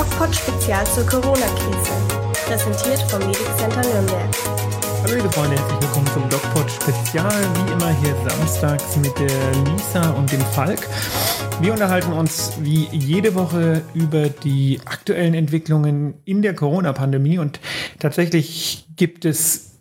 DocPod Spezial zur Corona-Krise. Präsentiert vom Medic Center Nürnberg. Hallo liebe Freunde, herzlich willkommen zum DocPod Spezial. Wie immer hier samstags mit der Lisa und dem Falk. Wir unterhalten uns wie jede Woche über die aktuellen Entwicklungen in der Corona-Pandemie und tatsächlich gibt es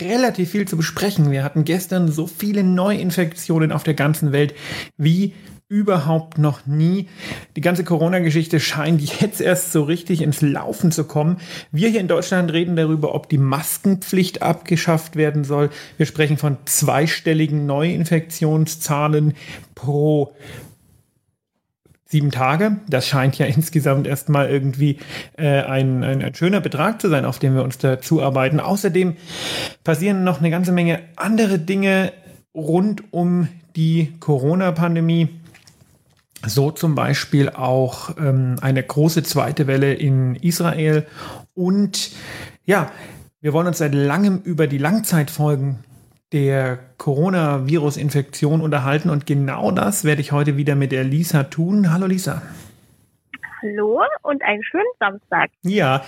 relativ viel zu besprechen. Wir hatten gestern so viele Neuinfektionen auf der ganzen Welt wie überhaupt noch nie. Die ganze Corona-Geschichte scheint jetzt erst so richtig ins Laufen zu kommen. Wir hier in Deutschland reden darüber, ob die Maskenpflicht abgeschafft werden soll. Wir sprechen von zweistelligen Neuinfektionszahlen pro sieben Tage. Das scheint ja insgesamt erstmal irgendwie äh, ein, ein, ein schöner Betrag zu sein, auf den wir uns da zuarbeiten. Außerdem passieren noch eine ganze Menge andere Dinge rund um die Corona-Pandemie. So zum Beispiel auch ähm, eine große zweite Welle in Israel. Und ja, wir wollen uns seit langem über die Langzeitfolgen der Coronavirus-Infektion unterhalten. Und genau das werde ich heute wieder mit der Lisa tun. Hallo Lisa. Hallo und einen schönen Samstag. Ja,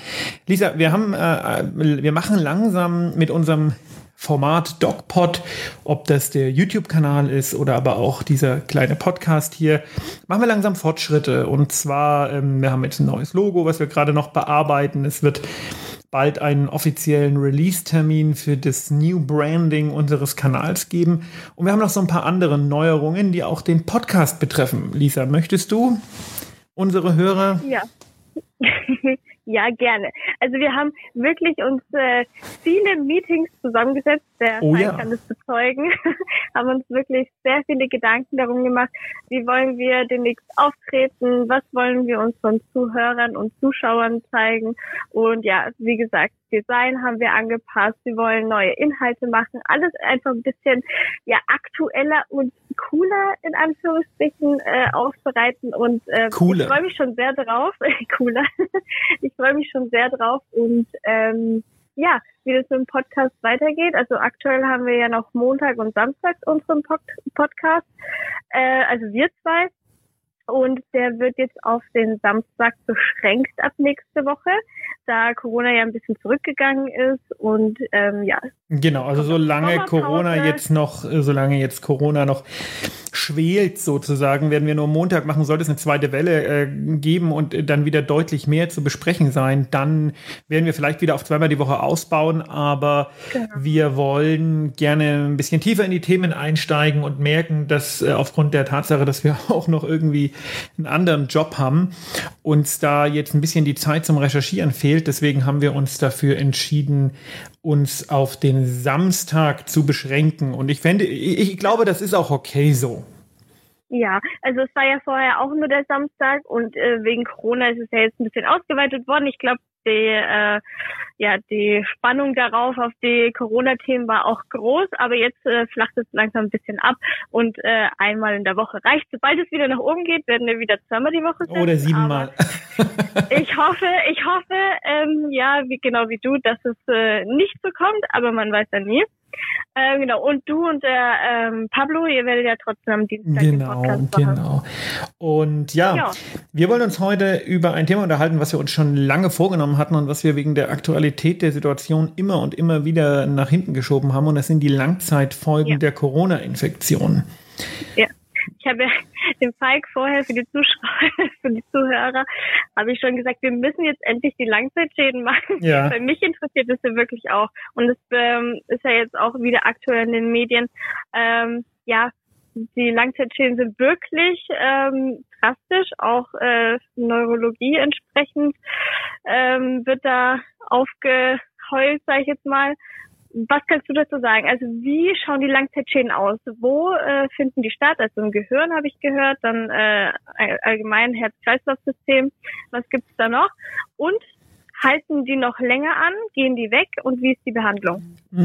Lisa, wir haben, äh, wir machen langsam mit unserem Format DocPod, ob das der YouTube-Kanal ist oder aber auch dieser kleine Podcast hier, machen wir langsam Fortschritte. Und zwar, ähm, wir haben jetzt ein neues Logo, was wir gerade noch bearbeiten. Es wird bald einen offiziellen Release-Termin für das New Branding unseres Kanals geben. Und wir haben noch so ein paar andere Neuerungen, die auch den Podcast betreffen. Lisa, möchtest du unsere Hörer ja. Ja, gerne. Also wir haben wirklich uns äh, viele Meetings zusammengesetzt, der oh, ja. kann das bezeugen, haben uns wirklich sehr viele Gedanken darum gemacht, wie wollen wir demnächst auftreten, was wollen wir uns von Zuhörern und Zuschauern zeigen und ja, wie gesagt, Design haben wir angepasst, wir wollen neue Inhalte machen, alles einfach ein bisschen ja aktueller und cooler in Anführungsstrichen äh, aufbereiten und äh, cooler. ich freue mich schon sehr drauf, cooler, ich freue mich schon sehr drauf. Und ähm, ja, wie das mit dem Podcast weitergeht. Also aktuell haben wir ja noch Montag und Samstag unseren Pod Podcast, äh, also wir zwei. Und der wird jetzt auf den Samstag beschränkt ab nächste Woche, da Corona ja ein bisschen zurückgegangen ist und ähm, ja. Genau, also solange Corona jetzt noch, äh, solange jetzt Corona noch schwelt sozusagen, werden wir nur Montag machen, sollte es eine zweite Welle äh, geben und dann wieder deutlich mehr zu besprechen sein, dann werden wir vielleicht wieder auf zweimal die Woche ausbauen, aber genau. wir wollen gerne ein bisschen tiefer in die Themen einsteigen und merken, dass äh, aufgrund der Tatsache, dass wir auch noch irgendwie einen anderen Job haben, uns da jetzt ein bisschen die Zeit zum Recherchieren fehlt. Deswegen haben wir uns dafür entschieden, uns auf den Samstag zu beschränken. Und ich fände, ich, ich glaube, das ist auch okay so. Ja, also es war ja vorher auch nur der Samstag und äh, wegen Corona ist es ja jetzt ein bisschen ausgeweitet worden. Ich glaube, die, äh, ja, die Spannung darauf auf die Corona-Themen war auch groß, aber jetzt äh, flacht es langsam ein bisschen ab und äh, einmal in der Woche reicht. Sobald es wieder nach oben geht, werden wir wieder zweimal die Woche sein. Oder siebenmal. ich hoffe, ich hoffe, ähm, ja, wie genau wie du, dass es äh, nicht so kommt, aber man weiß ja nie. Äh, genau, und du und der ähm, Pablo, ihr werdet ja trotzdem am Dienstag Genau, genau. Und ja, ja, wir wollen uns heute über ein Thema unterhalten, was wir uns schon lange vorgenommen hatten und was wir wegen der Aktualität der Situation immer und immer wieder nach hinten geschoben haben. Und das sind die Langzeitfolgen ja. der Corona-Infektion. Ja. Ich habe ja dem Falk vorher für die Zuschauer, für die Zuhörer, habe ich schon gesagt, wir müssen jetzt endlich die Langzeitschäden machen. Ja. Weil mich interessiert das ja wirklich auch. Und es ähm, ist ja jetzt auch wieder aktuell in den Medien. Ähm, ja, die Langzeitschäden sind wirklich ähm, drastisch, auch äh, Neurologie entsprechend ähm, wird da aufgeheult, sage ich jetzt mal. Was kannst du dazu sagen? Also wie schauen die Langzeitschäden aus? Wo äh, finden die statt? Also im Gehirn habe ich gehört, dann äh, allgemein Herz-Kreislauf-System. Was gibt's da noch? Und halten die noch länger an? Gehen die weg? Und wie ist die Behandlung?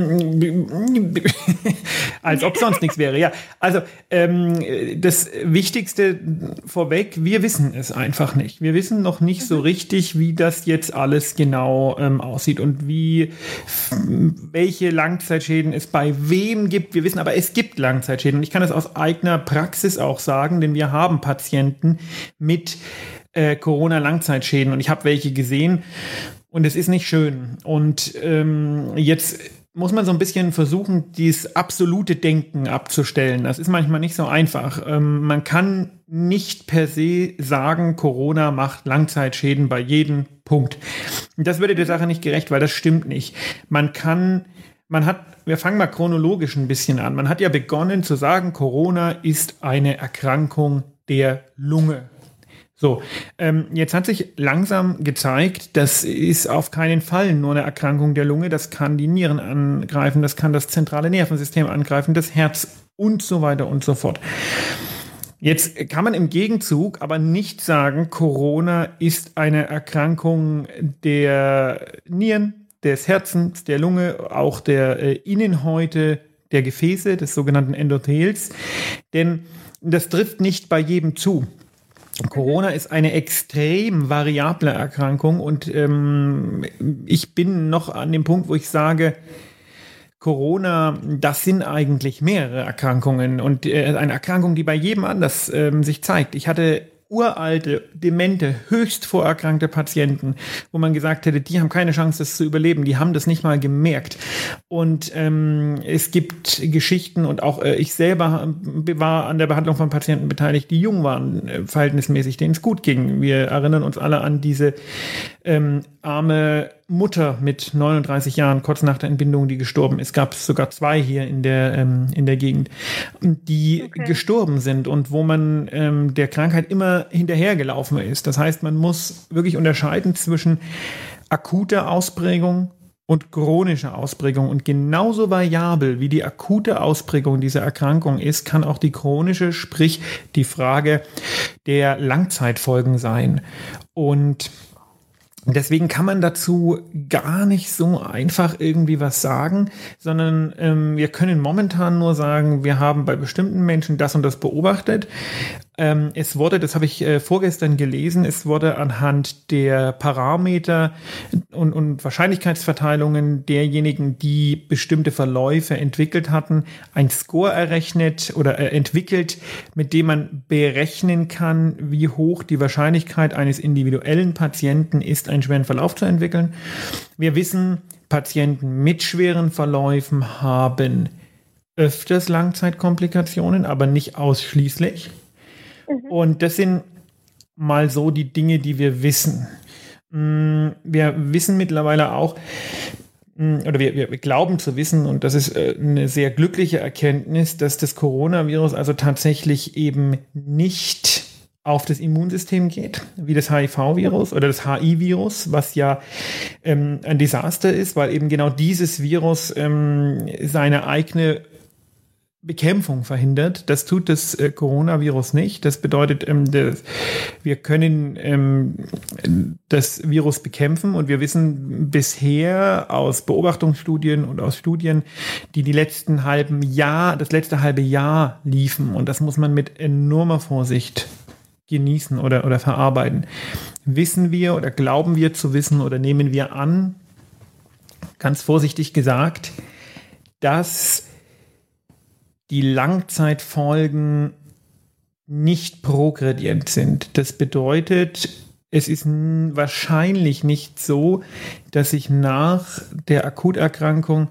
Als ob sonst nichts wäre, ja. Also ähm, das Wichtigste vorweg, wir wissen es einfach nicht. Wir wissen noch nicht mhm. so richtig, wie das jetzt alles genau ähm, aussieht und wie welche Langzeitschäden es bei wem gibt. Wir wissen aber, es gibt Langzeitschäden. Und ich kann das aus eigener Praxis auch sagen, denn wir haben Patienten mit äh, Corona-Langzeitschäden und ich habe welche gesehen und es ist nicht schön. Und ähm, jetzt muss man so ein bisschen versuchen, dieses absolute Denken abzustellen. Das ist manchmal nicht so einfach. Ähm, man kann nicht per se sagen, Corona macht Langzeitschäden bei jedem Punkt. Das würde der Sache nicht gerecht, weil das stimmt nicht. Man kann, man hat, wir fangen mal chronologisch ein bisschen an. Man hat ja begonnen zu sagen, Corona ist eine Erkrankung der Lunge. So, ähm, jetzt hat sich langsam gezeigt, das ist auf keinen Fall nur eine Erkrankung der Lunge, das kann die Nieren angreifen, das kann das zentrale Nervensystem angreifen, das Herz und so weiter und so fort. Jetzt kann man im Gegenzug aber nicht sagen, Corona ist eine Erkrankung der Nieren, des Herzens, der Lunge, auch der äh, Innenhäute, der Gefäße, des sogenannten Endothels, denn das trifft nicht bei jedem zu. Corona ist eine extrem variable Erkrankung und ähm, ich bin noch an dem Punkt, wo ich sage, Corona, das sind eigentlich mehrere Erkrankungen und äh, eine Erkrankung, die bei jedem anders ähm, sich zeigt. Ich hatte uralte, demente, höchst vorerkrankte Patienten, wo man gesagt hätte, die haben keine Chance, das zu überleben. Die haben das nicht mal gemerkt. Und ähm, es gibt Geschichten und auch äh, ich selber war an der Behandlung von Patienten beteiligt, die jung waren, äh, verhältnismäßig, denen es gut ging. Wir erinnern uns alle an diese ähm, arme Mutter mit 39 Jahren, kurz nach der Entbindung, die gestorben ist. Gab es sogar zwei hier in der, ähm, in der Gegend, die okay. gestorben sind und wo man ähm, der Krankheit immer hinterhergelaufen ist. Das heißt, man muss wirklich unterscheiden zwischen akuter Ausprägung und chronischer Ausprägung. Und genauso variabel wie die akute Ausprägung dieser Erkrankung ist, kann auch die chronische, sprich die Frage der Langzeitfolgen sein. Und Deswegen kann man dazu gar nicht so einfach irgendwie was sagen, sondern ähm, wir können momentan nur sagen, wir haben bei bestimmten Menschen das und das beobachtet. Ähm, es wurde, das habe ich äh, vorgestern gelesen, es wurde anhand der Parameter und, und Wahrscheinlichkeitsverteilungen derjenigen, die bestimmte Verläufe entwickelt hatten, ein Score errechnet oder äh, entwickelt, mit dem man berechnen kann, wie hoch die Wahrscheinlichkeit eines individuellen Patienten ist, einen schweren Verlauf zu entwickeln. Wir wissen, Patienten mit schweren Verläufen haben öfters Langzeitkomplikationen, aber nicht ausschließlich. Mhm. Und das sind mal so die Dinge, die wir wissen. Mm, wir wissen mittlerweile auch, mm, oder wir, wir glauben zu wissen, und das ist äh, eine sehr glückliche Erkenntnis, dass das Coronavirus also tatsächlich eben nicht auf das Immunsystem geht, wie das HIV-Virus oder das HI-Virus, was ja ähm, ein Desaster ist, weil eben genau dieses Virus ähm, seine eigene Bekämpfung verhindert. Das tut das äh, Coronavirus nicht. Das bedeutet, ähm, das, wir können ähm, das Virus bekämpfen und wir wissen bisher aus Beobachtungsstudien und aus Studien, die die letzten halben Jahr, das letzte halbe Jahr liefen und das muss man mit enormer Vorsicht genießen oder, oder verarbeiten. Wissen wir oder glauben wir zu wissen oder nehmen wir an, ganz vorsichtig gesagt, dass die Langzeitfolgen nicht progredient sind. Das bedeutet, es ist wahrscheinlich nicht so, dass sich nach der Akuterkrankung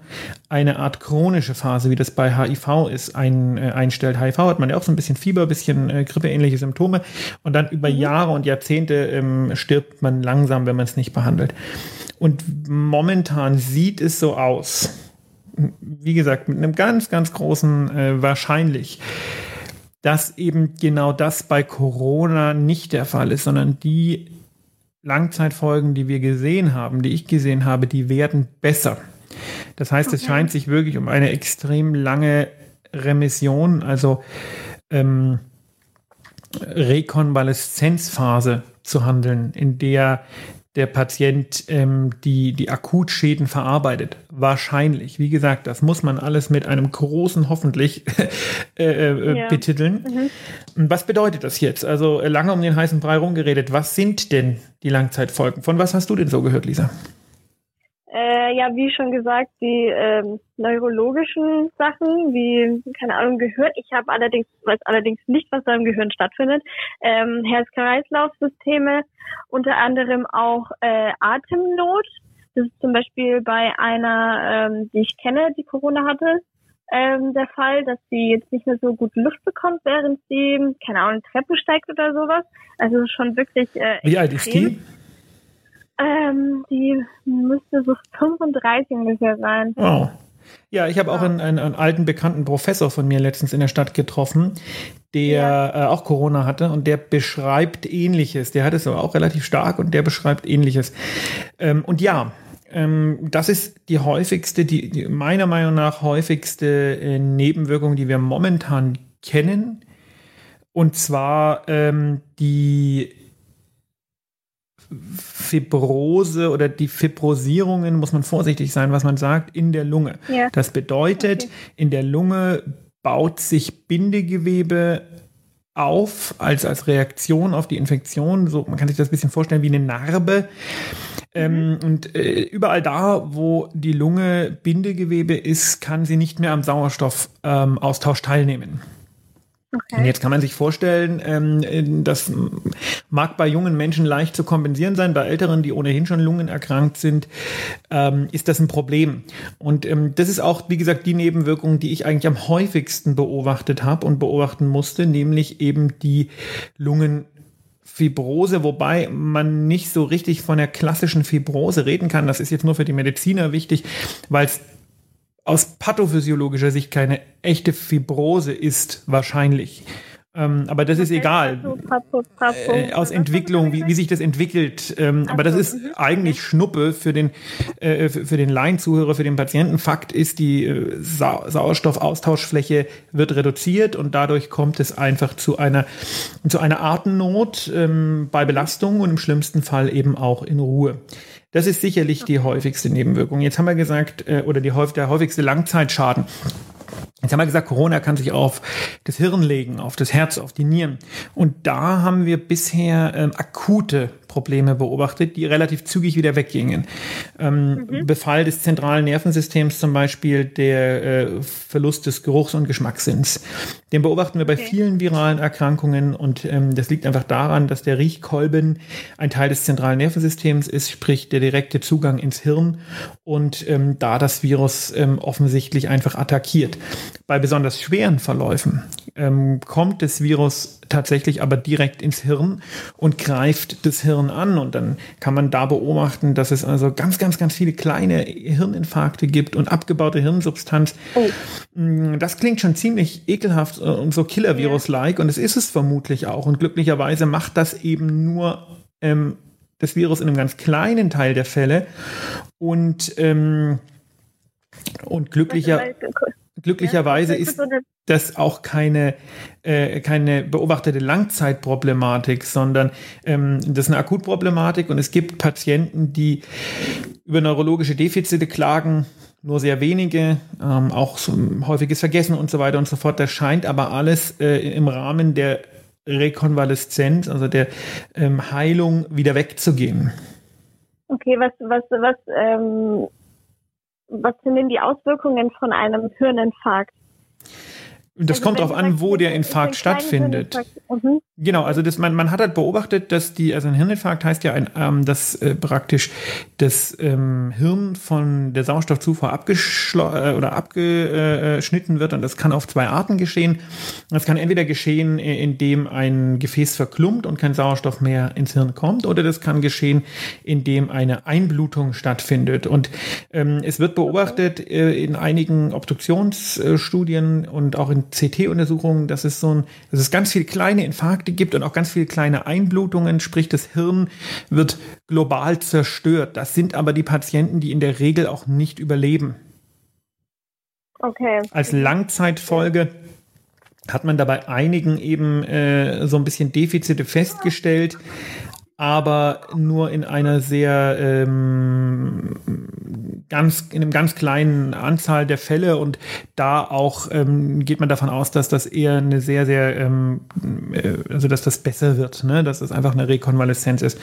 eine Art chronische Phase, wie das bei HIV ist, ein, äh, einstellt. HIV hat man ja auch so ein bisschen Fieber, ein bisschen äh, grippeähnliche Symptome und dann über mhm. Jahre und Jahrzehnte ähm, stirbt man langsam, wenn man es nicht behandelt. Und momentan sieht es so aus, wie gesagt, mit einem ganz, ganz großen äh, wahrscheinlich, dass eben genau das bei Corona nicht der Fall ist, sondern die Langzeitfolgen, die wir gesehen haben, die ich gesehen habe, die werden besser. Das heißt, okay. es scheint sich wirklich um eine extrem lange Remission, also ähm, Rekonvaleszenzphase zu handeln, in der der Patient ähm, die, die Akutschäden verarbeitet. Wahrscheinlich. Wie gesagt, das muss man alles mit einem großen hoffentlich äh, äh, ja. betiteln. Mhm. Was bedeutet das jetzt? Also äh, lange um den heißen Brei rumgeredet. Was sind denn die Langzeitfolgen? Von was hast du denn so gehört, Lisa? Äh, ja, wie schon gesagt, die ähm, neurologischen Sachen, wie, keine Ahnung, Gehirn. Ich habe allerdings, weiß allerdings nicht, was da im Gehirn stattfindet. Ähm, Herz-Kreislauf-Systeme, unter anderem auch äh, Atemnot. Das ist zum Beispiel bei einer, ähm, die ich kenne, die Corona hatte, ähm, der Fall, dass sie jetzt nicht mehr so gut Luft bekommt, während sie, keine Ahnung, Treppen steigt oder sowas. Also schon wirklich. Äh, Wie alt ist die? Ähm, die müsste so 35 ungefähr sein. Oh. Ja, ich habe auch einen, einen, einen, alten bekannten Professor von mir letztens in der Stadt getroffen, der ja. äh, auch Corona hatte und der beschreibt ähnliches. Der hat es aber auch relativ stark und der beschreibt ähnliches. Ähm, und ja, ähm, das ist die häufigste, die, die meiner Meinung nach häufigste äh, Nebenwirkung, die wir momentan kennen. Und zwar ähm, die Fibrose oder die Fibrosierungen, muss man vorsichtig sein, was man sagt, in der Lunge. Ja. Das bedeutet, okay. in der Lunge baut sich Bindegewebe auf als, als Reaktion auf die Infektion. So, man kann sich das ein bisschen vorstellen wie eine Narbe. Ähm, mhm. und äh, überall da, wo die Lunge Bindegewebe ist, kann sie nicht mehr am Sauerstoffaustausch ähm, teilnehmen. Okay. Und jetzt kann man sich vorstellen, ähm, das mag bei jungen Menschen leicht zu kompensieren sein, bei Älteren, die ohnehin schon lungenerkrankt sind, ähm, ist das ein Problem. Und ähm, das ist auch, wie gesagt, die Nebenwirkung, die ich eigentlich am häufigsten beobachtet habe und beobachten musste, nämlich eben die Lungenfibrose, wobei man nicht so richtig von der klassischen Fibrose reden kann. Das ist jetzt nur für die Mediziner wichtig, weil es aus pathophysiologischer Sicht keine echte Fibrose ist, wahrscheinlich. Ähm, aber das ist egal. Äh, aus Entwicklung, wie, wie sich das entwickelt. Ähm, aber das ist eigentlich Schnuppe für den, äh, für den Laienzuhörer, für den Patienten. Fakt ist, die äh, Sa Sauerstoffaustauschfläche wird reduziert und dadurch kommt es einfach zu einer, zu einer Atemnot ähm, bei Belastung und im schlimmsten Fall eben auch in Ruhe. Das ist sicherlich die häufigste Nebenwirkung. Jetzt haben wir gesagt, äh, oder die, der häufigste Langzeitschaden. Jetzt haben wir gesagt, Corona kann sich auf das Hirn legen, auf das Herz, auf die Nieren. Und da haben wir bisher ähm, akute Probleme beobachtet, die relativ zügig wieder weggingen. Ähm, mhm. Befall des zentralen Nervensystems zum Beispiel, der äh, Verlust des Geruchs- und Geschmackssinns. Den beobachten wir bei okay. vielen viralen Erkrankungen und ähm, das liegt einfach daran, dass der Riechkolben ein Teil des zentralen Nervensystems ist, sprich der direkte Zugang ins Hirn und ähm, da das Virus ähm, offensichtlich einfach attackiert. Bei besonders schweren Verläufen ähm, kommt das Virus tatsächlich aber direkt ins Hirn und greift das Hirn an. Und dann kann man da beobachten, dass es also ganz, ganz, ganz viele kleine Hirninfarkte gibt und abgebaute Hirnsubstanz. Oh. Mm, das klingt schon ziemlich ekelhaft und so Killer-Virus-like. Und es ist es vermutlich auch. Und glücklicherweise macht das eben nur ähm, das Virus in einem ganz kleinen Teil der Fälle. Und, ähm, und glücklicher. Glücklicherweise ist das auch keine, äh, keine beobachtete Langzeitproblematik, sondern ähm, das ist eine Akutproblematik und es gibt Patienten, die über neurologische Defizite klagen, nur sehr wenige, ähm, auch so häufiges Vergessen und so weiter und so fort. Das scheint aber alles äh, im Rahmen der Rekonvaleszenz, also der ähm, Heilung, wieder wegzugehen. Okay, was, was, was ähm, was sind denn die Auswirkungen von einem Hirninfarkt? Das also kommt darauf an, wo der Infarkt stattfindet. Mhm. Genau, also das, man, man hat halt beobachtet, dass die, also ein Hirninfarkt heißt ja, ein, ähm, dass äh, praktisch das ähm, Hirn von der Sauerstoffzufuhr äh, oder abgeschnitten wird und das kann auf zwei Arten geschehen. Das kann entweder geschehen, äh, indem ein Gefäß verklumpt und kein Sauerstoff mehr ins Hirn kommt, oder das kann geschehen, indem eine Einblutung stattfindet. Und ähm, es wird beobachtet äh, in einigen Obduktionsstudien und auch in CT-Untersuchungen, dass es so ein, dass es ganz viele kleine Infarkte gibt und auch ganz viele kleine Einblutungen, sprich das Hirn wird global zerstört. Das sind aber die Patienten, die in der Regel auch nicht überleben. Okay. Als Langzeitfolge hat man dabei einigen eben äh, so ein bisschen Defizite festgestellt. Aber nur in einer sehr ähm, ganz in einem ganz kleinen Anzahl der Fälle und da auch ähm, geht man davon aus, dass das eher eine sehr sehr ähm, äh, also dass das besser wird, ne? dass das einfach eine Rekonvaleszenz ist.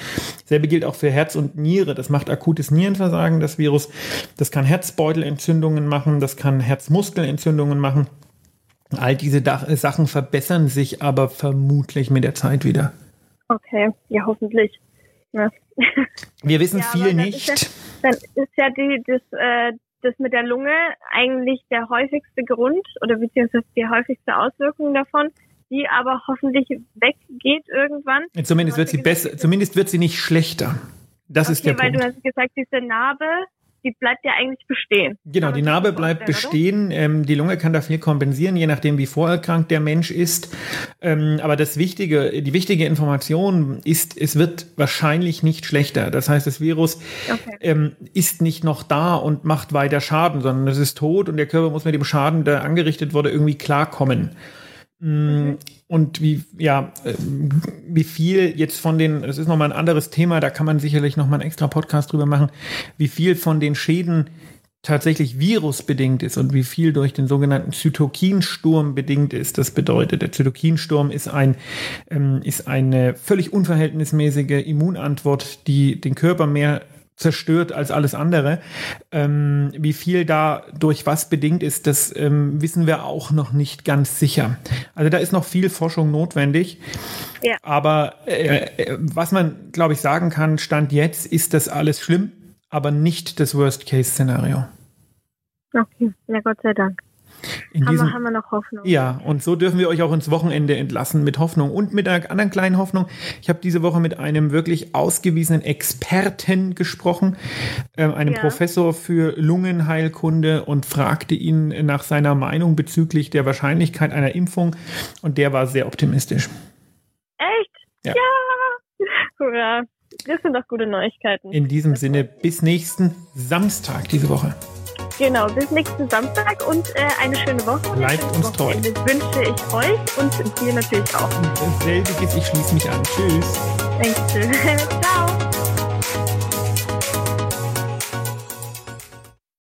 Selbe gilt auch für Herz und Niere. Das macht akutes Nierenversagen, das Virus. Das kann Herzbeutelentzündungen machen, das kann Herzmuskelentzündungen machen. All diese Sachen verbessern sich aber vermutlich mit der Zeit wieder. Okay, ja, hoffentlich. Ja. Wir wissen ja, viel nicht. Ist ja, dann ist ja die, das, äh, das mit der Lunge eigentlich der häufigste Grund oder beziehungsweise die häufigste Auswirkung davon, die aber hoffentlich weggeht irgendwann. Zumindest wird sie besser, zumindest wird sie nicht schlechter. Das okay, ist der weil Punkt. Weil du hast gesagt, diese Narbe, die bleibt ja eigentlich bestehen. Genau, die Narbe bleibt bestehen. Ähm, die Lunge kann da viel kompensieren, je nachdem, wie vorerkrankt der Mensch ist. Ähm, aber das Wichtige, die wichtige Information ist, es wird wahrscheinlich nicht schlechter. Das heißt, das Virus okay. ähm, ist nicht noch da und macht weiter Schaden, sondern es ist tot und der Körper muss mit dem Schaden, der angerichtet wurde, irgendwie klarkommen. Mhm. Und wie, ja, äh, wie viel jetzt von den, das ist nochmal ein anderes Thema, da kann man sicherlich nochmal einen extra Podcast drüber machen, wie viel von den Schäden tatsächlich virusbedingt ist und wie viel durch den sogenannten Zytokinsturm bedingt ist. Das bedeutet, der Zytokinsturm ist ein ähm, ist eine völlig unverhältnismäßige Immunantwort, die den Körper mehr zerstört als alles andere. Ähm, wie viel da durch was bedingt ist, das ähm, wissen wir auch noch nicht ganz sicher. Also da ist noch viel Forschung notwendig. Ja. Aber äh, äh, was man, glaube ich, sagen kann, Stand jetzt ist das alles schlimm, aber nicht das Worst-Case-Szenario. Okay, ja, Gott sei Dank. In haben, diesem, wir, haben wir noch Hoffnung. Ja, und so dürfen wir euch auch ins Wochenende entlassen mit Hoffnung und mit einer anderen kleinen Hoffnung. Ich habe diese Woche mit einem wirklich ausgewiesenen Experten gesprochen, äh, einem ja. Professor für Lungenheilkunde und fragte ihn nach seiner Meinung bezüglich der Wahrscheinlichkeit einer Impfung und der war sehr optimistisch. Echt? Ja. ja. Hurra. Das sind doch gute Neuigkeiten. In diesem Sinne, bis nächsten Samstag diese Woche. Genau, bis nächsten Samstag und äh, eine schöne Woche. Bleibt uns treu. wünsche ich euch und dir natürlich auch. Selbiges, ich schließe mich an. Tschüss. Dankeschön.